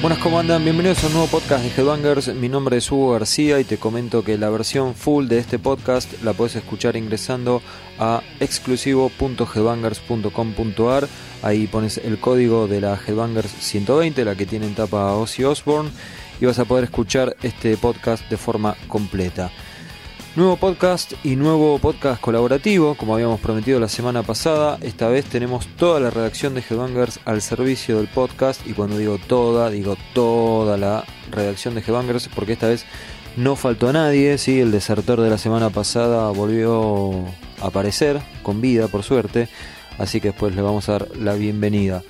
Buenas, ¿cómo andan? Bienvenidos a un nuevo podcast de Headbangers. Mi nombre es Hugo García y te comento que la versión full de este podcast la puedes escuchar ingresando a exclusivo.headbangers.com.ar. Ahí pones el código de la Headbangers 120, la que tiene en tapa Ozzy Osbourne, y vas a poder escuchar este podcast de forma completa. Nuevo podcast y nuevo podcast colaborativo, como habíamos prometido la semana pasada. Esta vez tenemos toda la redacción de Headbangers al servicio del podcast. Y cuando digo toda, digo toda la redacción de Headbangers, porque esta vez no faltó nadie. ¿sí? El desertor de la semana pasada volvió a aparecer, con vida por suerte. Así que después le vamos a dar la bienvenida.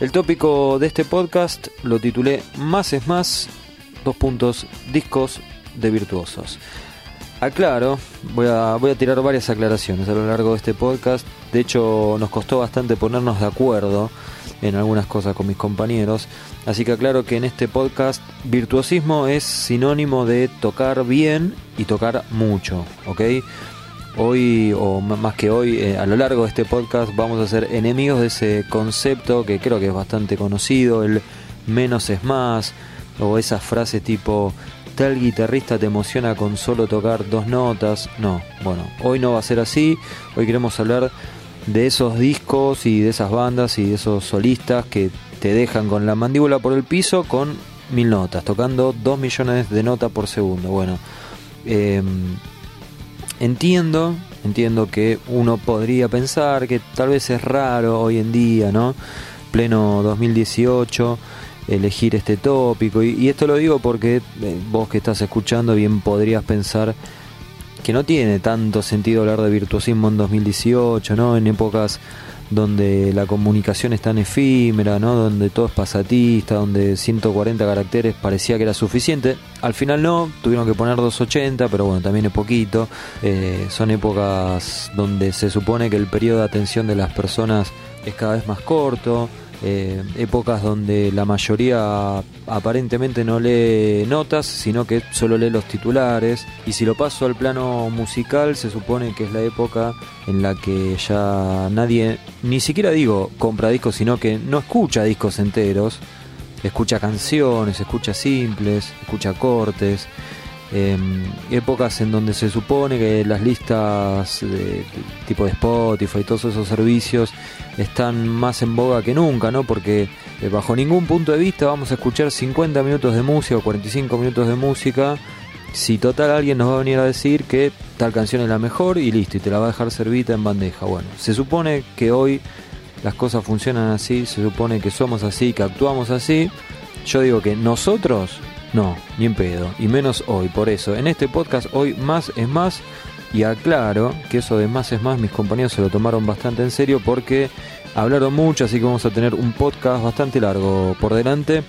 El tópico de este podcast lo titulé Más es más, dos puntos, discos de virtuosos. Aclaro, voy a, voy a tirar varias aclaraciones a lo largo de este podcast. De hecho, nos costó bastante ponernos de acuerdo en algunas cosas con mis compañeros. Así que aclaro que en este podcast virtuosismo es sinónimo de tocar bien y tocar mucho, ¿ok? Hoy, o más que hoy, eh, a lo largo de este podcast vamos a ser enemigos de ese concepto que creo que es bastante conocido, el menos es más, o esas frases tipo tal guitarrista te emociona con solo tocar dos notas. No, bueno, hoy no va a ser así. Hoy queremos hablar de esos discos y de esas bandas y de esos solistas que te dejan con la mandíbula por el piso con mil notas, tocando dos millones de notas por segundo. Bueno, eh, entiendo, entiendo que uno podría pensar que tal vez es raro hoy en día, ¿no? Pleno 2018 elegir este tópico. Y, esto lo digo porque eh, vos que estás escuchando bien podrías pensar que no tiene tanto sentido hablar de virtuosismo en 2018, ¿no? En épocas donde la comunicación es tan efímera, ¿no? Donde todo es pasatista, donde 140 caracteres parecía que era suficiente. Al final no, tuvieron que poner 280, pero bueno, también es poquito. Eh, son épocas donde se supone que el periodo de atención de las personas es cada vez más corto. Eh, épocas donde la mayoría aparentemente no lee notas, sino que solo lee los titulares. Y si lo paso al plano musical, se supone que es la época en la que ya nadie, ni siquiera digo compra discos, sino que no escucha discos enteros. Escucha canciones, escucha simples, escucha cortes. Em, épocas en donde se supone que las listas de, tipo de Spotify y todos esos servicios están más en boga que nunca, ¿no? Porque eh, bajo ningún punto de vista vamos a escuchar 50 minutos de música o 45 minutos de música si total alguien nos va a venir a decir que tal canción es la mejor y listo, y te la va a dejar servita en bandeja. Bueno, se supone que hoy las cosas funcionan así, se supone que somos así, que actuamos así. Yo digo que nosotros no, ni en pedo, y menos hoy. Por eso, en este podcast hoy más es más. Y aclaro que eso de más es más, mis compañeros se lo tomaron bastante en serio porque hablaron mucho, así que vamos a tener un podcast bastante largo por delante.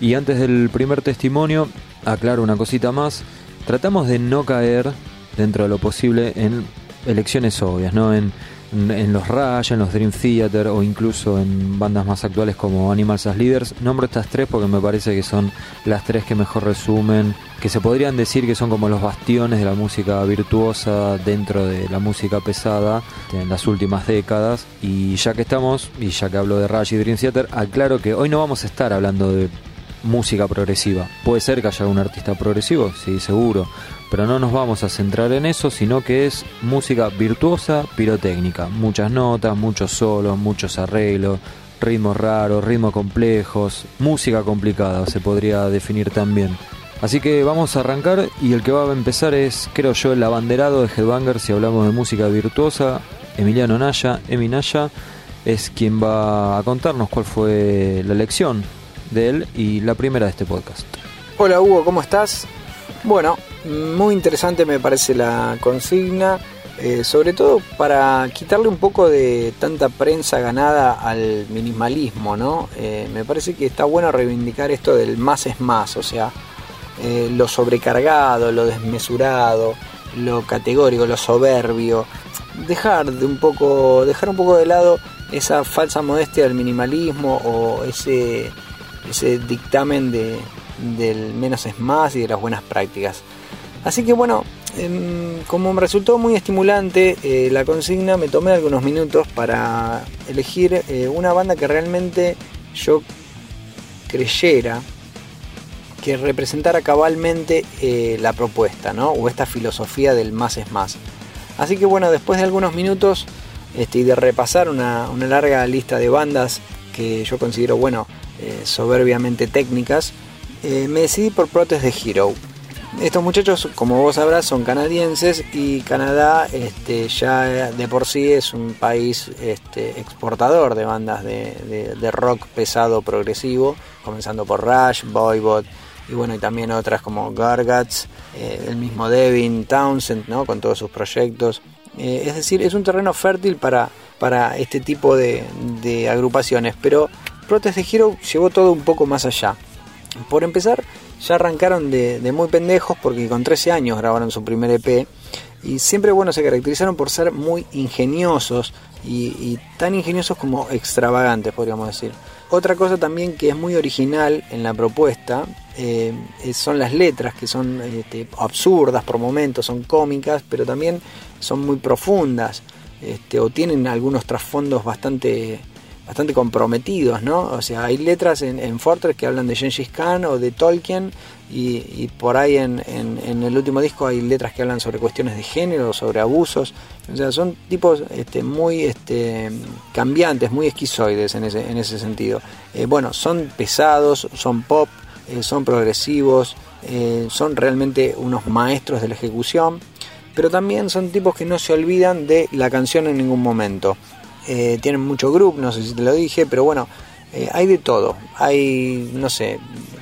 Y antes del primer testimonio, aclaro una cosita más. Tratamos de no caer dentro de lo posible en elecciones obvias, ¿no? En en los Rush, en los Dream Theater o incluso en bandas más actuales como Animals as Leaders. Nombro estas tres porque me parece que son las tres que mejor resumen, que se podrían decir que son como los bastiones de la música virtuosa dentro de la música pesada en las últimas décadas. Y ya que estamos, y ya que hablo de Rush y Dream Theater, aclaro que hoy no vamos a estar hablando de música progresiva. Puede ser que haya un artista progresivo, sí, seguro, pero no nos vamos a centrar en eso, sino que es música virtuosa, pirotécnica. Muchas notas, muchos solos, muchos arreglos, ritmos raros, ritmos complejos, música complicada se podría definir también. Así que vamos a arrancar y el que va a empezar es, creo yo, el abanderado de Headbanger si hablamos de música virtuosa, Emiliano Naya, Emi Naya, es quien va a contarnos cuál fue la elección de él y la primera de este podcast. Hola Hugo, ¿cómo estás? Bueno, muy interesante me parece la consigna, eh, sobre todo para quitarle un poco de tanta prensa ganada al minimalismo, ¿no? Eh, me parece que está bueno reivindicar esto del más es más, o sea, eh, lo sobrecargado, lo desmesurado, lo categórico, lo soberbio, dejar de un poco, dejar un poco de lado esa falsa modestia del minimalismo o ese, ese dictamen de, del menos es más y de las buenas prácticas. Así que bueno, em, como me resultó muy estimulante eh, la consigna, me tomé algunos minutos para elegir eh, una banda que realmente yo creyera que representara cabalmente eh, la propuesta, ¿no? O esta filosofía del más es más. Así que bueno, después de algunos minutos este, y de repasar una, larga lista de bandas que yo considero, bueno, eh, soberbiamente técnicas, eh, me decidí por Protest de Hero. Estos muchachos, como vos sabrás, son canadienses y Canadá este, ya de por sí es un país este, exportador de bandas de, rock pesado progresivo, comenzando por Rush, Voivod y bueno, y también otras como Gargats, eh, el mismo Devin Townsend, ¿no? con todos sus proyectos. Es decir, es un terreno fértil para, para este tipo de, de agrupaciones, pero Protest de Hero llevó todo un poco más allá. Por empezar, ya arrancaron de, muy pendejos porque con 13 años grabaron su primer EP y siempre bueno se caracterizaron por ser muy ingeniosos y, tan ingeniosos como extravagantes podríamos decir. Otra cosa también que es muy original en la propuesta eh, son las letras que son este, absurdas por momentos, son cómicas, pero también son muy profundas este, o tienen algunos trasfondos bastante bastante comprometidos, ¿no? O sea, hay letras en, Fortress que hablan de Gengis Khan o de Tolkien y, por ahí en, el último disco hay letras que hablan sobre cuestiones de género, sobre abusos. O sea, son tipos este, muy este, cambiantes, muy esquizoides en ese, en ese sentido. Eh, bueno, son pesados, son pop, eh, son progresivos, eh, son realmente unos maestros de la ejecución, pero también son tipos que no se olvidan de la canción en ningún momento. Eh, tienen mucho grupo, no sé si te lo dije, pero bueno, eh, hay de todo. Hay, no sé,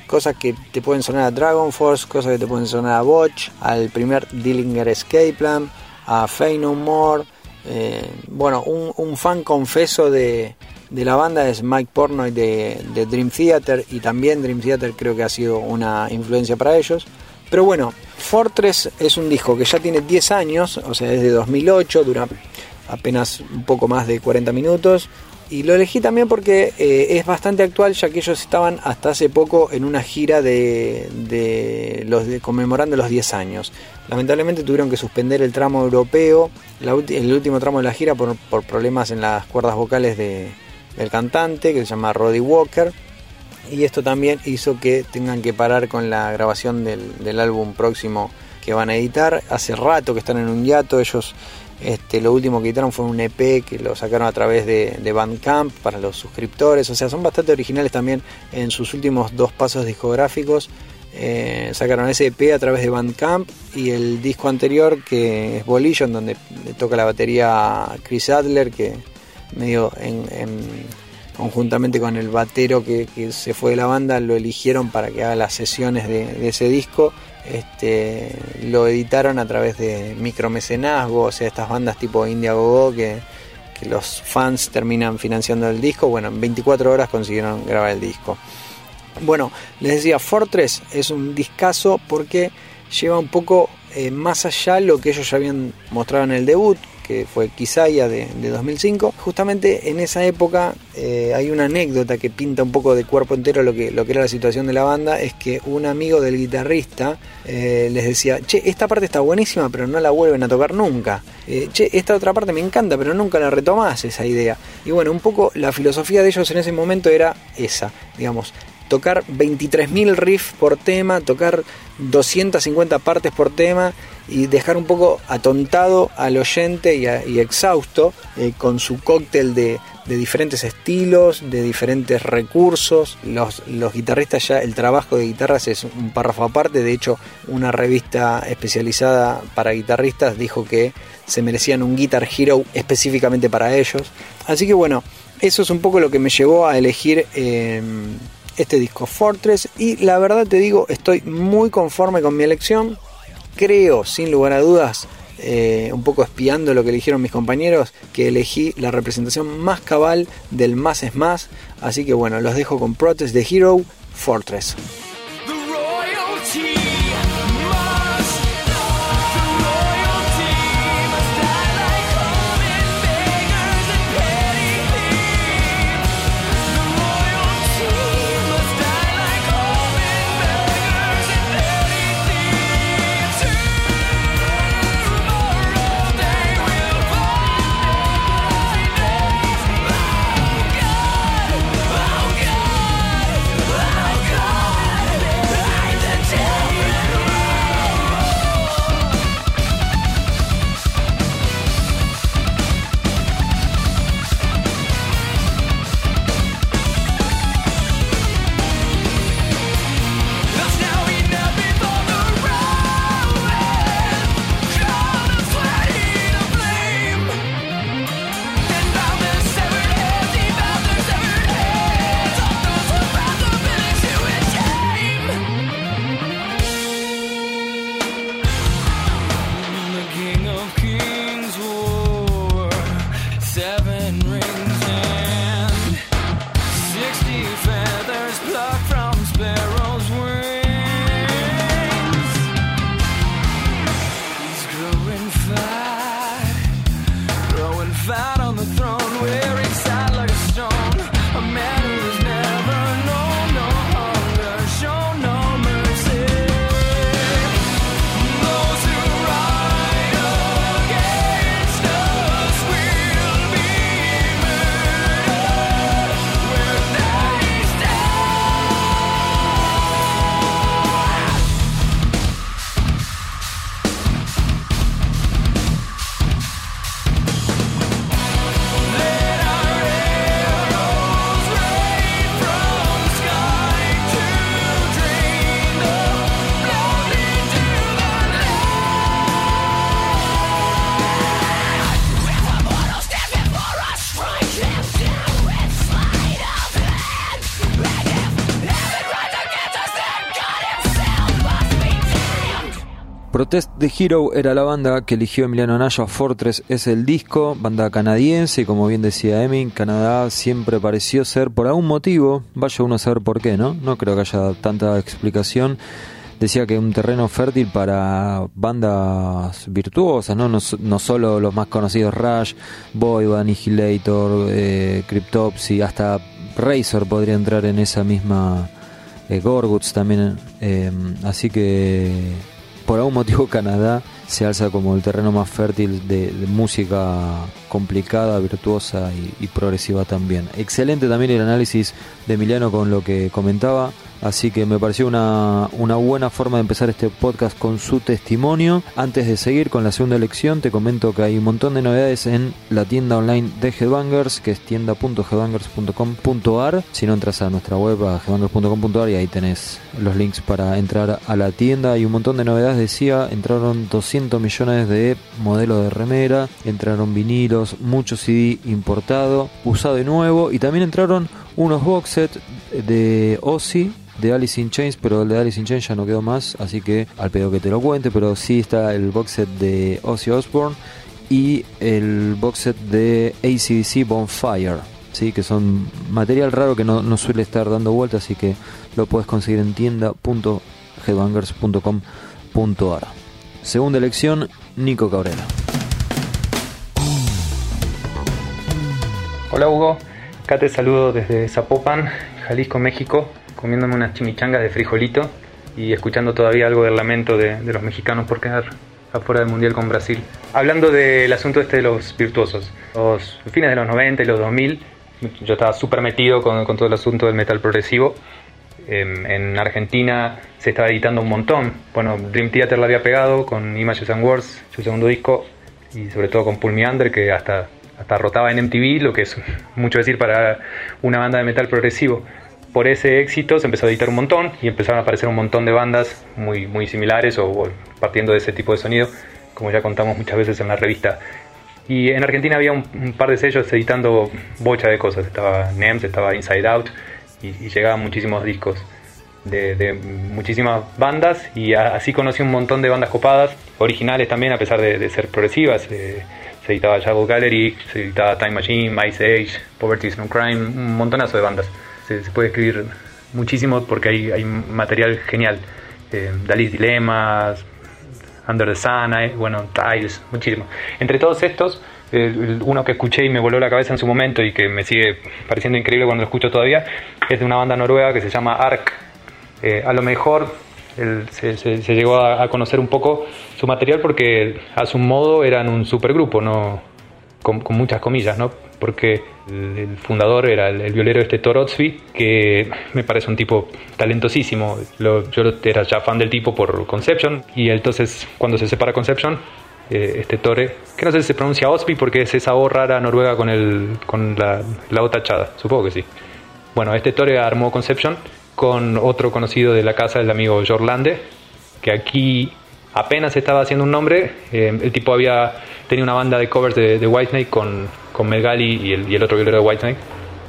cosas que te pueden sonar a Dragon Force, cosas que te pueden sonar a Botch, al primer Dillinger Escape Plan, a Fey More. Eh, bueno, un, fan confeso de, la banda es Mike Pornoy de, de, Dream Theater y también Dream Theater creo que ha sido una influencia para ellos. Pero bueno, Fortress es un disco que ya tiene 10 años, o sea, es de 2008, dura apenas un poco más de 40 minutos. Y lo elegí también porque eh, es bastante actual, ya que ellos estaban hasta hace poco en una gira de, los conmemorando los 10 años. Lamentablemente tuvieron que suspender el tramo europeo, el último tramo de la gira, por, problemas en las cuerdas vocales del cantante, que se llama Roddy Walker. Y esto también hizo que tengan que parar con la grabación del, del álbum próximo que van a editar. Hace rato que están en un hiato, ellos este, lo último que editaron fue un EP que lo sacaron a través de, de, Bandcamp para los suscriptores. O sea, son bastante originales también en sus últimos dos pasos discográficos. Eh, sacaron ese EP a través de Bandcamp y el disco anterior que es Volition, donde toca la batería Chris Adler, que medio en, conjuntamente con el batero que, se fue de la banda lo eligieron para que haga las sesiones de ese disco este, lo editaron a través de micromecenazgo, o sea, estas bandas tipo India Go, que, que los fans terminan financiando el disco. Bueno, en 24 horas consiguieron grabar el disco. Bueno, les decía, Fortress es un discazo porque lleva un poco eh, más allá lo que ellos ya habían mostrado en el debut, que fue Kisaya de, 2005. Justamente en esa época eh, hay una anécdota que pinta un poco de cuerpo entero lo que, lo que era la situación de la banda, es que un amigo del guitarrista eh, les decía, che, esta parte está buenísima, pero no la vuelven a tocar nunca. Eh, che, esta otra parte me encanta, pero nunca la retomás esa idea. Y bueno, un poco la filosofía de ellos en ese momento era esa, digamos, tocar 23.000 riffs por tema, tocar 250 partes por tema y dejar un poco atontado al oyente y, exhausto eh, con su cóctel de, diferentes estilos, de diferentes recursos. Los, guitarristas ya, el trabajo de guitarras es un párrafo aparte, de hecho una revista especializada para guitarristas dijo que se merecían un Guitar Hero específicamente para ellos. Así que bueno, eso es un poco lo que me llevó a elegir... Em, este disco Fortress y la verdad te digo estoy muy conforme con mi elección creo, sin lugar a dudas, eh, un poco espiando lo que eligieron mis compañeros, que elegí la representación más cabal del más es más. Así que bueno, los dejo con Protest de Hero Fortress. Protest the Hero era la banda que eligió Emiliano Nayo a Fortress es el disco, banda canadiense y como bien decía Emin, Canadá siempre pareció ser por algún motivo, vaya uno a saber por qué, ¿no? No creo que haya tanta explicación. Decía que un terreno fértil para bandas virtuosas, ¿no? No, solo los más conocidos Rush, Void, Annihilator, eh, Cryptopsy, hasta Razor podría entrar en esa misma... Eh, Gorguts también, eh, así que por algún motivo Canadá se alza como el terreno más fértil de, música complicada, virtuosa y, progresiva también. Excelente también el análisis de Emiliano con lo que comentaba. Así que me pareció una, una, buena forma de empezar este podcast con su testimonio. Antes de seguir con la segunda elección, te comento que hay un montón de novedades en la tienda online de Headbangers, que es tienda.headbangers.com.ar. Si no entras a nuestra web a headbangers.com.ar y ahí tenés los links para entrar a la tienda. Hay un montón de novedades, decía, entraron 200 millones de modelos de remera, entraron vinilos, mucho CD importado, usado y nuevo, y también entraron unos box set de Ozzy de Alice in Chains, pero el de Alice in Chains ya no quedó más, así que al pedo que te lo cuente, pero sí está el box set de Ozzy Osbourne y el box set de ACDC Bonfire, ¿sí? que son material raro que no, suele estar dando vueltas, así que lo puedes conseguir en tienda.headbangers.com.ar. Segunda elección, Nico Cabrera. Hola Hugo, acá te saludo desde Zapopan, Jalisco, México comiéndome unas chimichangas de frijolito y escuchando todavía algo del lamento de, los mexicanos por quedar afuera del Mundial con Brasil. Hablando del asunto este de los virtuosos, los fines de los 90 y los 2000, yo estaba súper metido con, todo el asunto del metal progresivo. En, en, Argentina se estaba editando un montón. Bueno, Dream Theater la había pegado con Images and Words, su segundo disco, y sobre todo con Pull Meander, que hasta, hasta rotaba en MTV, lo que es mucho decir para una banda de metal progresivo por ese éxito se empezó a editar un montón y empezaron a aparecer un montón de bandas muy, muy similares o, partiendo de ese tipo de sonido, como ya contamos muchas veces en la revista. Y en Argentina había un, par de sellos editando bocha de cosas. Estaba NEMS, estaba Inside Out y, llegaban muchísimos discos de, muchísimas bandas y así conocí un montón de bandas copadas, originales también a pesar de, ser progresivas. Eh, se editaba Shadow Gallery, se editaba Time Machine, Mice Age, Poverty is No Crime, un montonazo de bandas se, puede escribir muchísimo porque hay, hay material genial. Eh, Dalí's Dilemas, Under the Sun, bueno, Tiles, muchísimo. Entre todos estos, uno que escuché y me voló la cabeza en su momento y que me sigue pareciendo increíble cuando lo escucho todavía, es de una banda noruega que se llama Ark. Eh, a lo mejor se, llegó a, conocer un poco su material porque a su modo eran un supergrupo, no con, muchas comillas, ¿no? Porque el, fundador era el, violero este Torotsby, que me parece un tipo talentosísimo. yo era ya fan del tipo por Conception, y entonces cuando se separa Conception, eh, este Tore, que no sé si se pronuncia Osby porque es esa O rara noruega con, el, con la, la O tachada, supongo que sí. Bueno, este Tore armó Conception con otro conocido de la casa, el amigo Jorlande, que aquí apenas estaba haciendo un nombre. Eh, el tipo había tenido una banda de covers de, Whitesnake con, con Melgali y el, y el otro violero de Whitesnake,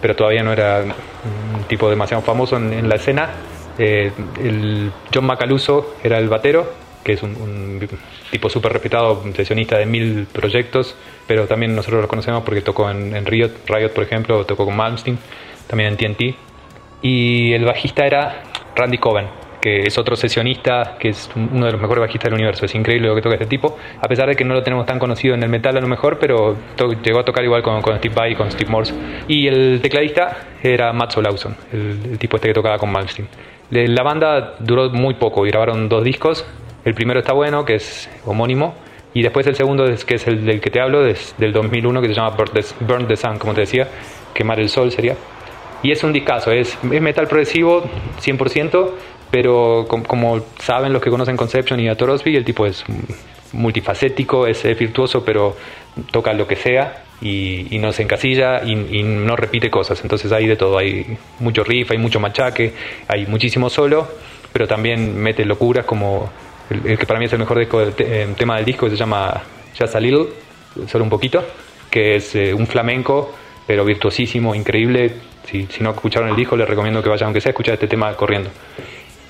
pero todavía no era un tipo demasiado famoso en, la escena. Eh, el John Macaluso era el batero, que es un, tipo súper respetado, sesionista de mil proyectos, pero también nosotros lo conocemos porque tocó en, en Riot, Riot, por ejemplo, tocó con Malmsteen, también en TNT. Y el bajista era Randy Coven, que es otro sesionista, que es uno de los mejores bajistas del universo. Es increíble lo que toca este tipo, a pesar de que no lo tenemos tan conocido en el metal a lo mejor, pero llegó a tocar igual con, Steve Vai y con Steve Morse. Y el tecladista era Matt Lawson, el, tipo este que tocaba con Malmsteen. La banda duró muy poco y grabaron dos discos. El primero está bueno, que es homónimo, y después el segundo, que es el del que te hablo, es del 2001, que se llama Burn the Sun, como te decía, Quemar el Sol sería. Y es un discazo, es, es metal progresivo 100%, pero como, saben los que conocen Conception y a Torosby, el tipo es multifacético, es, virtuoso, pero toca lo que sea y, no se encasilla y, no repite cosas. Entonces hay de todo, hay mucho riff, hay mucho machaque, hay muchísimo solo, pero también mete locuras como el, que para mí es el mejor disco eh, tema del disco, que se llama Just a Little, solo un poquito, que es eh, un flamenco, pero virtuosísimo, increíble. Si, si no escucharon el disco, les recomiendo que vayan, aunque sea, a escuchar este tema corriendo.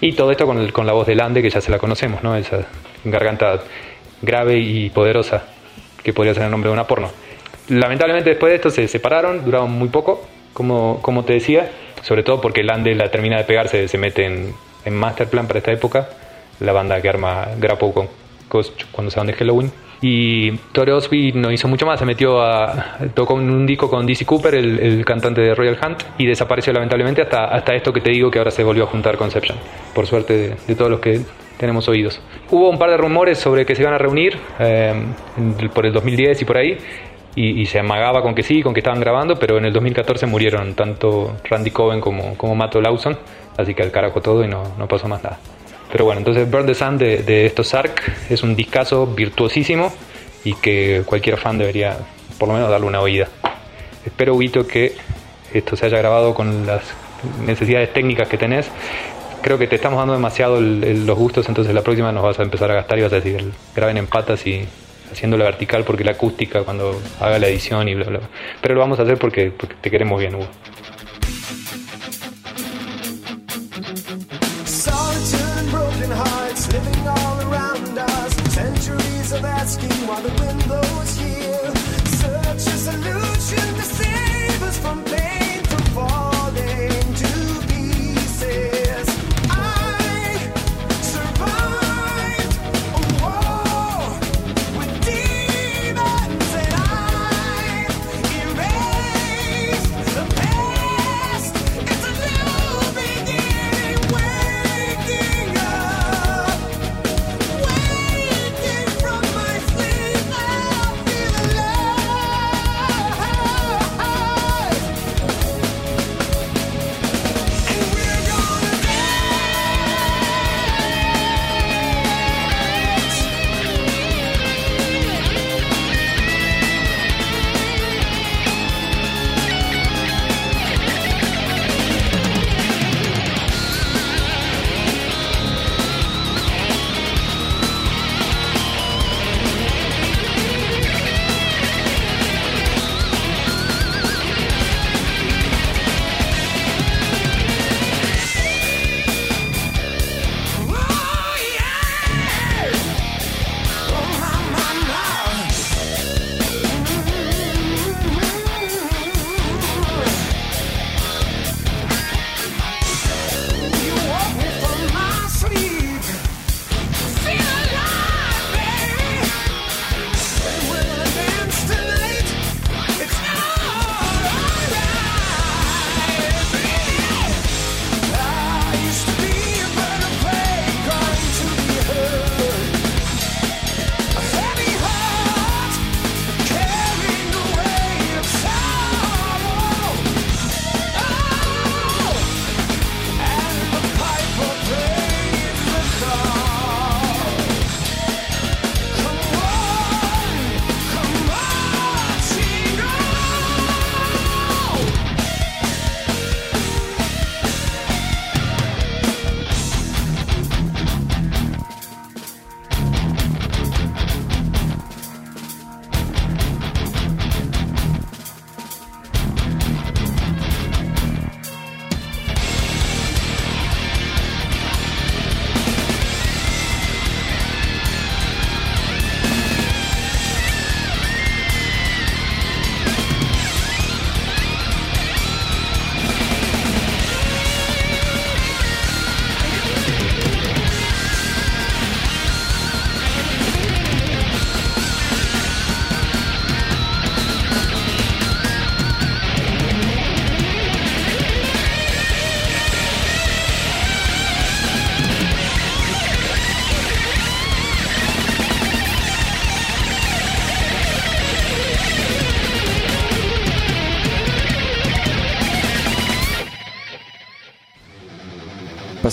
Y todo esto con, con la voz de Lande, que ya se la conocemos, ¿no? Esa garganta grave y poderosa, que podría ser el nombre de una porno. Lamentablemente después de esto se separaron, duraron muy poco, como, como te decía, sobre todo porque Lande la termina de pegarse, se mete en, en Masterplan para esta época, la banda que arma Grappo con Ghost cuando se van de Halloween. Y Tore Osby no hizo mucho más, se metió a. tocó un disco con DC Cooper, el, cantante de Royal Hunt, y desapareció lamentablemente hasta, hasta esto que te digo que ahora se volvió a juntar Conception, por suerte de, todos los que tenemos oídos. Hubo un par de rumores sobre que se iban a reunir eh, por el 2010 y por ahí, y, se amagaba con que sí, con que estaban grabando, pero en el 2014 murieron tanto Randy Cohen como, como Matt Lawson, así que al carajo todo y no, no pasó más nada. Pero bueno, entonces Burn the Sun de, de estos Ark es un discazo virtuosísimo y que cualquier fan debería por lo menos darle una oída. Espero, Huito, que esto se haya grabado con las necesidades técnicas que tenés. Creo que te estamos dando demasiado los gustos, entonces la próxima nos vas a empezar a gastar y vas a decir, graben en patas y haciéndola vertical porque la acústica cuando haga la edición y bla bla. Pero lo vamos a hacer porque, porque te queremos bien, Hugo. asking why the window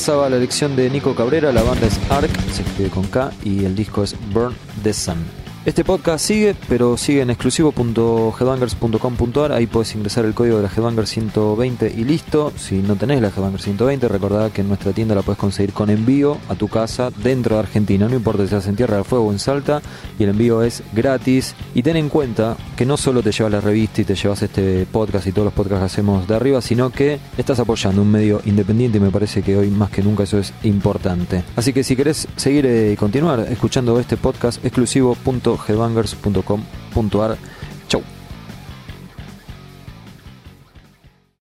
la elección de Nico Cabrera, la banda es Ark, se escribe con K y el disco es Burn the Sun. Este podcast sigue, pero sigue en exclusivo.headbangers.com.ar. Ahí puedes ingresar el código de la Headbanger 120 y listo. Si no tenés la Headbanger 120, recordad que en nuestra tienda la puedes conseguir con envío a tu casa dentro de Argentina. No importa si estás en Tierra del Fuego o en Salta, y el envío es gratis. Y ten en cuenta que no solo te llevas la revista y te llevas este podcast y todos los podcasts que hacemos de arriba, sino que estás apoyando un medio independiente y me parece que hoy más que nunca eso es importante. Así que si querés seguir y continuar escuchando este podcast exclusivo headbangers.com.ar